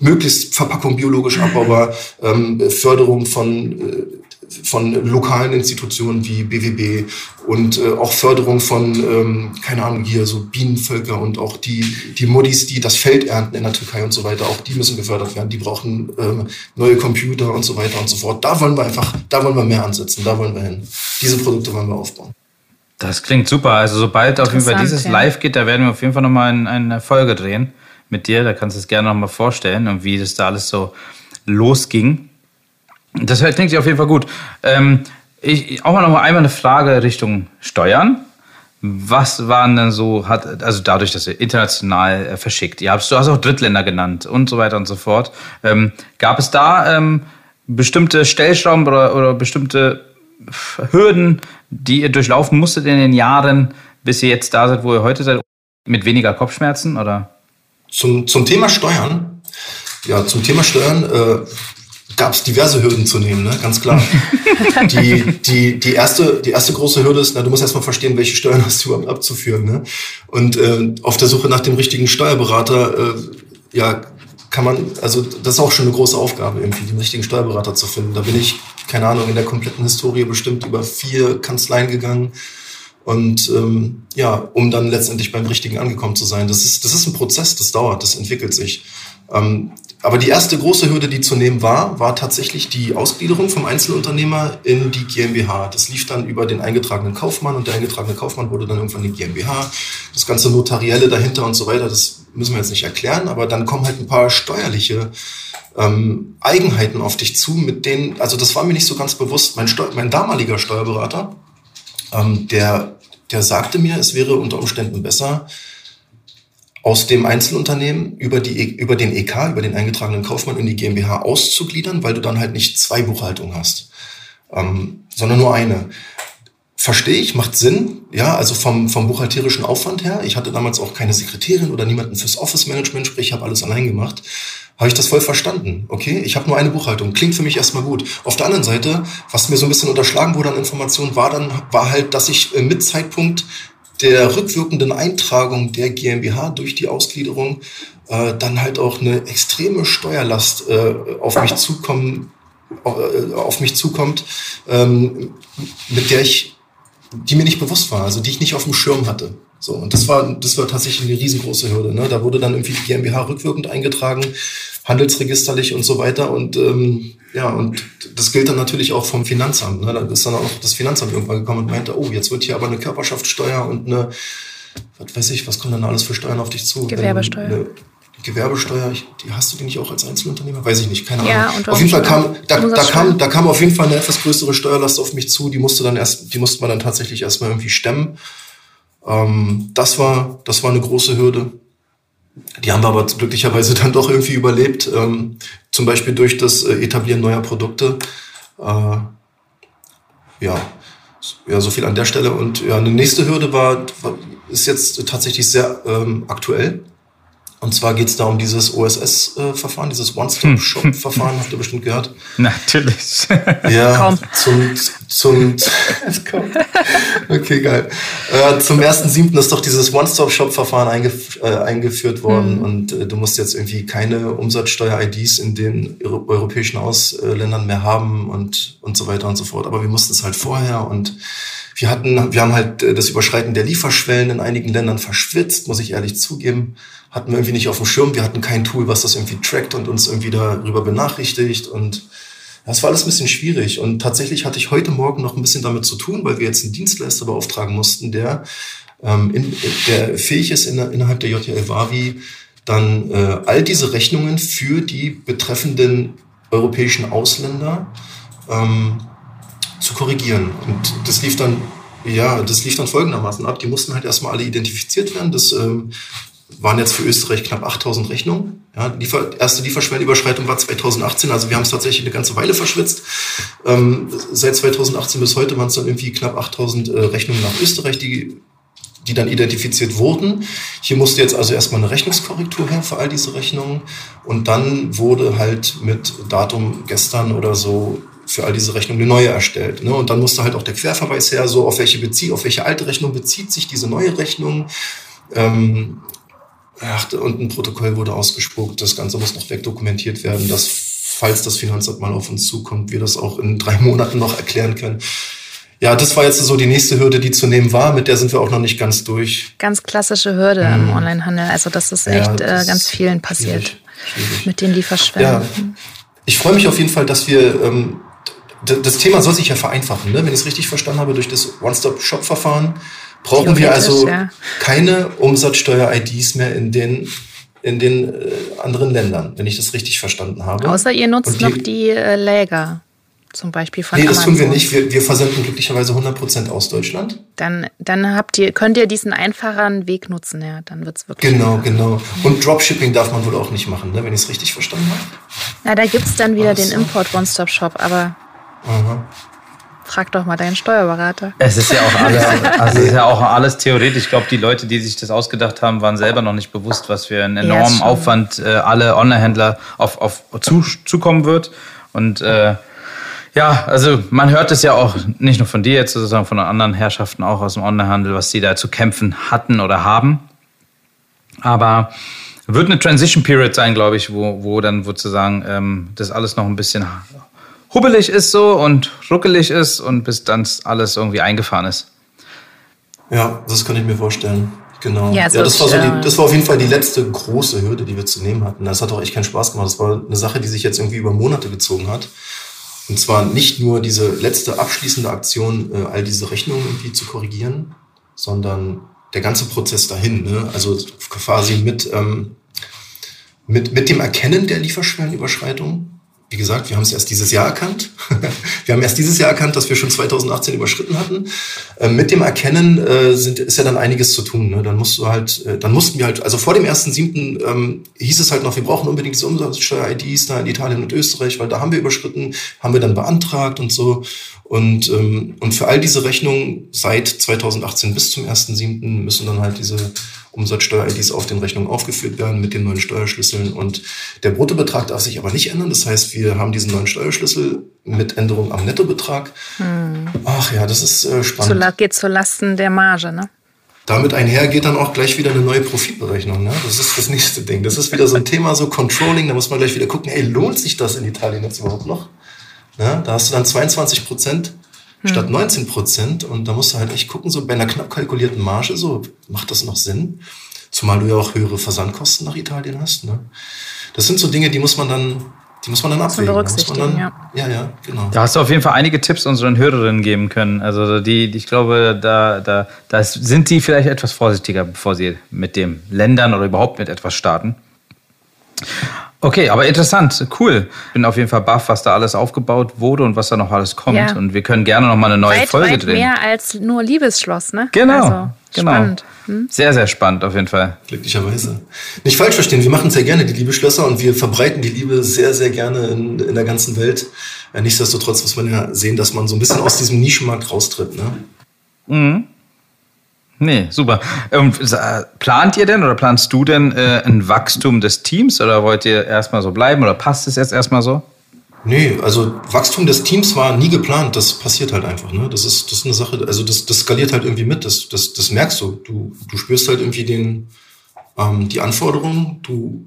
möglichst Verpackung biologisch abbaubar, ähm, Förderung von äh, von lokalen Institutionen wie BWB und äh, auch Förderung von, ähm, keine Ahnung, hier so Bienenvölker und auch die, die Muddis, die das Feld ernten in der Türkei und so weiter, auch die müssen gefördert werden. Die brauchen ähm, neue Computer und so weiter und so fort. Da wollen wir einfach, da wollen wir mehr ansetzen, da wollen wir hin. Diese Produkte wollen wir aufbauen. Das klingt super. Also sobald auf jeden Fall dieses ja. Live geht, da werden wir auf jeden Fall nochmal eine Folge drehen mit dir. Da kannst du es gerne nochmal vorstellen und wie das da alles so losging. Das klingt auf jeden Fall gut. Ähm, ich, auch mal noch mal einmal eine Frage Richtung Steuern. Was waren denn so, hat, also dadurch, dass ihr international äh, verschickt, ihr habt, du hast auch Drittländer genannt und so weiter und so fort. Ähm, gab es da ähm, bestimmte Stellschrauben oder, oder bestimmte Hürden, die ihr durchlaufen musstet in den Jahren, bis ihr jetzt da seid, wo ihr heute seid, mit weniger Kopfschmerzen oder? Zum, zum Thema Steuern. Ja, zum Thema Steuern äh, gab es diverse Hürden zu nehmen, ne? ganz klar. die, die, die, erste, die erste große Hürde ist, na, du musst erstmal verstehen, welche Steuern hast du überhaupt abzuführen. Ne? Und äh, auf der Suche nach dem richtigen Steuerberater, äh, ja, kann man, also das ist auch schon eine große Aufgabe, irgendwie den richtigen Steuerberater zu finden. Da bin ich, keine Ahnung, in der kompletten Historie bestimmt über vier Kanzleien gegangen. Und ähm, ja, um dann letztendlich beim Richtigen angekommen zu sein. Das ist, das ist ein Prozess, das dauert, das entwickelt sich. Ähm, aber die erste große Hürde, die zu nehmen war, war tatsächlich die Ausgliederung vom Einzelunternehmer in die GmbH. Das lief dann über den eingetragenen Kaufmann und der eingetragene Kaufmann wurde dann irgendwann die GmbH. Das ganze Notarielle dahinter und so weiter, das müssen wir jetzt nicht erklären, aber dann kommen halt ein paar steuerliche ähm, Eigenheiten auf dich zu, mit denen, also das war mir nicht so ganz bewusst. Mein, Steu mein damaliger Steuerberater, ähm, der, der sagte mir, es wäre unter Umständen besser, aus dem Einzelunternehmen über, die, über den EK, über den eingetragenen Kaufmann in die GmbH auszugliedern, weil du dann halt nicht zwei Buchhaltungen hast, ähm, sondern nur eine. Verstehe ich, macht Sinn, ja, also vom, vom buchhalterischen Aufwand her. Ich hatte damals auch keine Sekretärin oder niemanden fürs Office-Management, sprich, ich habe alles allein gemacht. Habe ich das voll verstanden. Okay, ich habe nur eine Buchhaltung. Klingt für mich erstmal gut. Auf der anderen Seite, was mir so ein bisschen unterschlagen wurde an Informationen, war dann, war halt, dass ich äh, mit Zeitpunkt der rückwirkenden Eintragung der GmbH durch die Ausgliederung äh, dann halt auch eine extreme Steuerlast äh, auf mich zukommen, äh, auf mich zukommt, ähm, mit der ich, die mir nicht bewusst war, also die ich nicht auf dem Schirm hatte. So, und das war, das war tatsächlich eine riesengroße Hürde. Ne? Da wurde dann irgendwie die GmbH rückwirkend eingetragen, handelsregisterlich und so weiter. Und ähm, ja, und das gilt dann natürlich auch vom Finanzamt. Ne? Da ist dann auch das Finanzamt irgendwann gekommen und meinte, oh, jetzt wird hier aber eine Körperschaftssteuer und eine, was weiß ich, was kommt dann alles für Steuern auf dich zu? Gewerbesteuer. Eine, Gewerbesteuer, die hast du die nicht auch als Einzelunternehmer? Weiß ich nicht, keine ja, Ahnung. Auf jeden Fall kam, da, da kam, da kam auf jeden Fall eine etwas größere Steuerlast auf mich zu. Die musste dann erst, die musste man dann tatsächlich erstmal irgendwie stemmen. Ähm, das war, das war eine große Hürde. Die haben wir aber glücklicherweise dann doch irgendwie überlebt. Ähm, zum Beispiel durch das äh, Etablieren neuer Produkte. Äh, ja, ja, so viel an der Stelle. Und ja, eine nächste Hürde war, ist jetzt tatsächlich sehr ähm, aktuell. Und zwar geht es da um dieses OSS-Verfahren, dieses One-Stop-Shop-Verfahren, habt ihr bestimmt gehört. Natürlich. Ja, Kaum. zum, zum. Okay, geil. Äh, zum 1.7. ist doch dieses One-Stop-Shop-Verfahren eingef äh, eingeführt worden mhm. und äh, du musst jetzt irgendwie keine Umsatzsteuer-IDs in den europäischen Ausländern mehr haben und, und so weiter und so fort. Aber wir mussten es halt vorher und wir hatten, wir haben halt äh, das Überschreiten der Lieferschwellen in einigen Ländern verschwitzt, muss ich ehrlich zugeben hatten wir irgendwie nicht auf dem Schirm. Wir hatten kein Tool, was das irgendwie trackt und uns irgendwie darüber benachrichtigt. Und das war alles ein bisschen schwierig. Und tatsächlich hatte ich heute Morgen noch ein bisschen damit zu tun, weil wir jetzt einen Dienstleister beauftragen mussten, der, ähm, in, der fähig ist, in, innerhalb der JTL Wavi dann äh, all diese Rechnungen für die betreffenden europäischen Ausländer ähm, zu korrigieren. Und das lief dann ja, das lief dann folgendermaßen ab. Die mussten halt erstmal alle identifiziert werden. Das ähm, waren jetzt für Österreich knapp 8000 Rechnungen. Ja, die erste Lieferschwellenüberschreitung war 2018, also wir haben es tatsächlich eine ganze Weile verschwitzt. Ähm, seit 2018 bis heute waren es dann irgendwie knapp 8000 äh, Rechnungen nach Österreich, die, die dann identifiziert wurden. Hier musste jetzt also erstmal eine Rechnungskorrektur her für all diese Rechnungen und dann wurde halt mit Datum gestern oder so für all diese Rechnungen eine neue erstellt. Ne? Und dann musste halt auch der Querverweis her, so auf welche bezieht, auf welche alte Rechnung bezieht sich diese neue Rechnung. Ähm, Ach, und ein Protokoll wurde ausgespuckt. Das Ganze muss noch wegdokumentiert werden. Das falls das Finanzamt mal auf uns zukommt, wir das auch in drei Monaten noch erklären können. Ja, das war jetzt so die nächste Hürde, die zu nehmen war. Mit der sind wir auch noch nicht ganz durch. Ganz klassische Hürde mhm. im Onlinehandel. Also das ist echt ja, das äh, ganz vielen passiert schwierig, schwierig. mit den Lieferschwellen. Ja. Ich freue mich auf jeden Fall, dass wir ähm, das Thema soll sich ja vereinfachen, ne? wenn ich es richtig verstanden habe, durch das One-Stop-Shop-Verfahren brauchen wir also ja. keine Umsatzsteuer-IDs mehr in den in den äh, anderen Ländern, wenn ich das richtig verstanden habe. Außer ihr nutzt die, noch die äh, Läger zum Beispiel von Nee, das Amazon. tun wir nicht. Wir, wir versenden glücklicherweise 100% aus Deutschland. Dann, dann habt ihr, könnt ihr diesen einfacheren Weg nutzen, ja, dann wird es wirklich... Genau, schwer. genau. Und Dropshipping darf man wohl auch nicht machen, ne, wenn ich es richtig verstanden habe. Na, da gibt es dann wieder also. den Import One-Stop-Shop, aber... Aha. Frag doch mal deinen Steuerberater. Es ist ja auch alles, also ist ja auch alles theoretisch. Ich glaube, die Leute, die sich das ausgedacht haben, waren selber noch nicht bewusst, was für einen enormen ja, Aufwand äh, alle Online-Händler auf, auf zu, zukommen wird. Und äh, ja, also man hört es ja auch nicht nur von dir jetzt, sondern von anderen Herrschaften auch aus dem Onlinehandel, was sie da zu kämpfen hatten oder haben. Aber wird eine Transition Period sein, glaube ich, wo, wo dann sozusagen ähm, das alles noch ein bisschen hubbelig ist so und ruckelig ist und bis dann alles irgendwie eingefahren ist. Ja, das kann ich mir vorstellen. Genau. Ja, ja das, war so die, das war auf jeden Fall die letzte große Hürde, die wir zu nehmen hatten. Das hat auch echt keinen Spaß gemacht. Das war eine Sache, die sich jetzt irgendwie über Monate gezogen hat. Und zwar nicht nur diese letzte abschließende Aktion, äh, all diese Rechnungen irgendwie zu korrigieren, sondern der ganze Prozess dahin. Ne? Also quasi mit, ähm, mit, mit dem Erkennen der Lieferschwellenüberschreitung wie gesagt, wir haben es erst dieses Jahr erkannt. wir haben erst dieses Jahr erkannt, dass wir schon 2018 überschritten hatten. Äh, mit dem Erkennen äh, sind, ist ja dann einiges zu tun. Ne? Dann musst du halt, äh, dann mussten wir halt, also vor dem 1.7. Ähm, hieß es halt noch, wir brauchen unbedingt diese Umsatzsteuer-IDs da in Italien und Österreich, weil da haben wir überschritten, haben wir dann beantragt und so. Und, ähm, und für all diese Rechnungen seit 2018 bis zum 1.7. müssen dann halt diese Umsatzsteuer-IDs auf den Rechnungen aufgeführt werden mit den neuen Steuerschlüsseln. Und der Bruttobetrag darf sich aber nicht ändern. Das heißt, wir haben diesen neuen Steuerschlüssel mit Änderung am Nettobetrag. Hm. Ach ja, das ist äh, spannend. Zu, geht zur Lasten der Marge, ne? Damit einher geht dann auch gleich wieder eine neue Profitberechnung. Ne? Das ist das nächste Ding. Das ist wieder so ein Thema, so Controlling. Da muss man gleich wieder gucken, hey, lohnt sich das in Italien jetzt überhaupt noch? Ne? Da hast du dann 22 Prozent statt 19 hm. Prozent. Und da musst du halt echt gucken, so bei einer knapp kalkulierten Marge, so macht das noch Sinn? Zumal du ja auch höhere Versandkosten nach Italien hast. Ne? Das sind so Dinge, die muss man dann, die muss man dann abwägen. Berücksichtigen, dann, ja. ja, ja, genau. Da hast du auf jeden Fall einige Tipps unseren Hörerinnen geben können. Also die, ich glaube, da, da, da sind die vielleicht etwas vorsichtiger, bevor sie mit dem Ländern oder überhaupt mit etwas starten. Okay, aber interessant, cool. Bin auf jeden Fall baff, was da alles aufgebaut wurde und was da noch alles kommt. Ja. Und wir können gerne noch mal eine neue weit, Folge weit drehen. Mehr als nur Liebesschloss, ne? Genau. Also, genau. Spannend. Hm? Sehr, sehr spannend auf jeden Fall. Glücklicherweise. Nicht falsch verstehen, wir machen sehr gerne die Liebesschlösser und wir verbreiten die Liebe sehr, sehr gerne in, in der ganzen Welt. Nichtsdestotrotz muss man ja sehen, dass man so ein bisschen aus diesem Nischenmarkt raustritt, ne? Mhm. Nee, super. Und äh, plant ihr denn oder planst du denn äh, ein Wachstum des Teams oder wollt ihr erstmal so bleiben oder passt es jetzt erstmal so? Nee, also Wachstum des Teams war nie geplant, das passiert halt einfach. Ne? Das, ist, das ist eine Sache, also das, das skaliert halt irgendwie mit, das, das, das merkst du. Du, du spürst halt irgendwie den, ähm, die Anforderungen, du,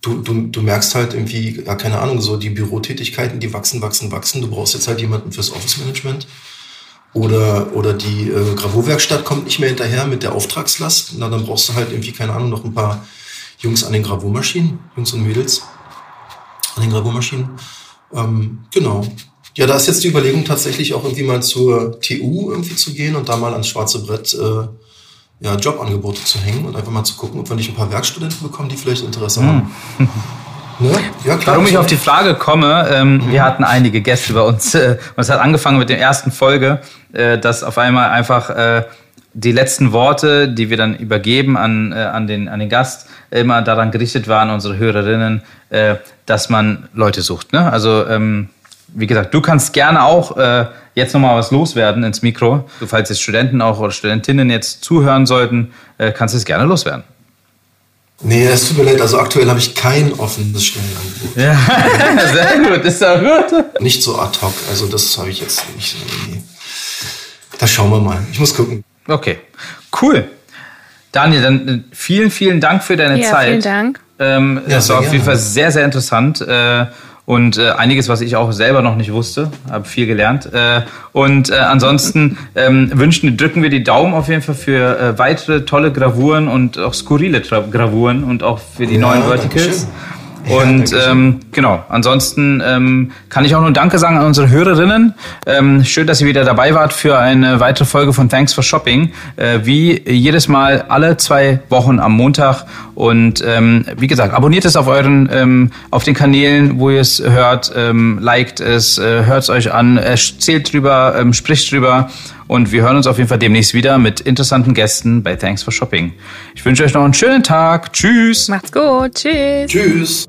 du, du, du merkst halt irgendwie, ja, keine Ahnung, so die Bürotätigkeiten, die wachsen, wachsen, wachsen. Du brauchst jetzt halt jemanden fürs Office-Management. Oder, oder die äh, Gravurwerkstatt kommt nicht mehr hinterher mit der Auftragslast. Na, dann brauchst du halt irgendwie, keine Ahnung, noch ein paar Jungs an den Gravurmaschinen, Jungs und Mädels an den Gravurmaschinen. Ähm, genau. Ja, da ist jetzt die Überlegung tatsächlich auch irgendwie mal zur TU irgendwie zu gehen und da mal ans schwarze Brett äh, ja, Jobangebote zu hängen und einfach mal zu gucken, ob wir nicht ein paar Werkstudenten bekommen, die vielleicht Interesse haben. Ne? Ja, klar, Warum ich auf die Frage komme, ähm, mhm. wir hatten einige Gäste bei uns äh, und es hat angefangen mit der ersten Folge, äh, dass auf einmal einfach äh, die letzten Worte, die wir dann übergeben an, äh, an, den, an den Gast, immer daran gerichtet waren, unsere Hörerinnen, äh, dass man Leute sucht. Ne? Also ähm, wie gesagt, du kannst gerne auch äh, jetzt nochmal was loswerden ins Mikro. Falls jetzt Studenten auch oder Studentinnen jetzt zuhören sollten, äh, kannst du es gerne loswerden. Nee, es tut mir leid, also aktuell habe ich kein offenes Stellenangebot. Ja, sehr gut, ist ja gut. Nicht so ad hoc, also das habe ich jetzt nicht. Nee. Da schauen wir mal. Ich muss gucken. Okay, cool. Daniel, dann äh, vielen, vielen Dank für deine ja, Zeit. Vielen Dank. Ähm, ja, das war auf jeden Fall sehr, sehr interessant. Äh, und äh, einiges, was ich auch selber noch nicht wusste. Habe viel gelernt. Äh, und äh, ansonsten ähm, wünschen, drücken wir die Daumen auf jeden Fall für äh, weitere tolle Gravuren und auch skurrile Gravuren und auch für die ja, neuen Verticals. Und ja, ähm, genau, ansonsten ähm, kann ich auch nur Danke sagen an unsere Hörerinnen. Ähm, schön, dass ihr wieder dabei wart für eine weitere Folge von Thanks for Shopping. Äh, wie jedes Mal alle zwei Wochen am Montag. Und ähm, wie gesagt, abonniert es auf euren, ähm, auf den Kanälen, wo ihr es hört, ähm, liked es, äh, hört es euch an, erzählt drüber, ähm, spricht drüber. Und wir hören uns auf jeden Fall demnächst wieder mit interessanten Gästen bei Thanks for Shopping. Ich wünsche euch noch einen schönen Tag. Tschüss. Macht's gut. Tschüss. Tschüss.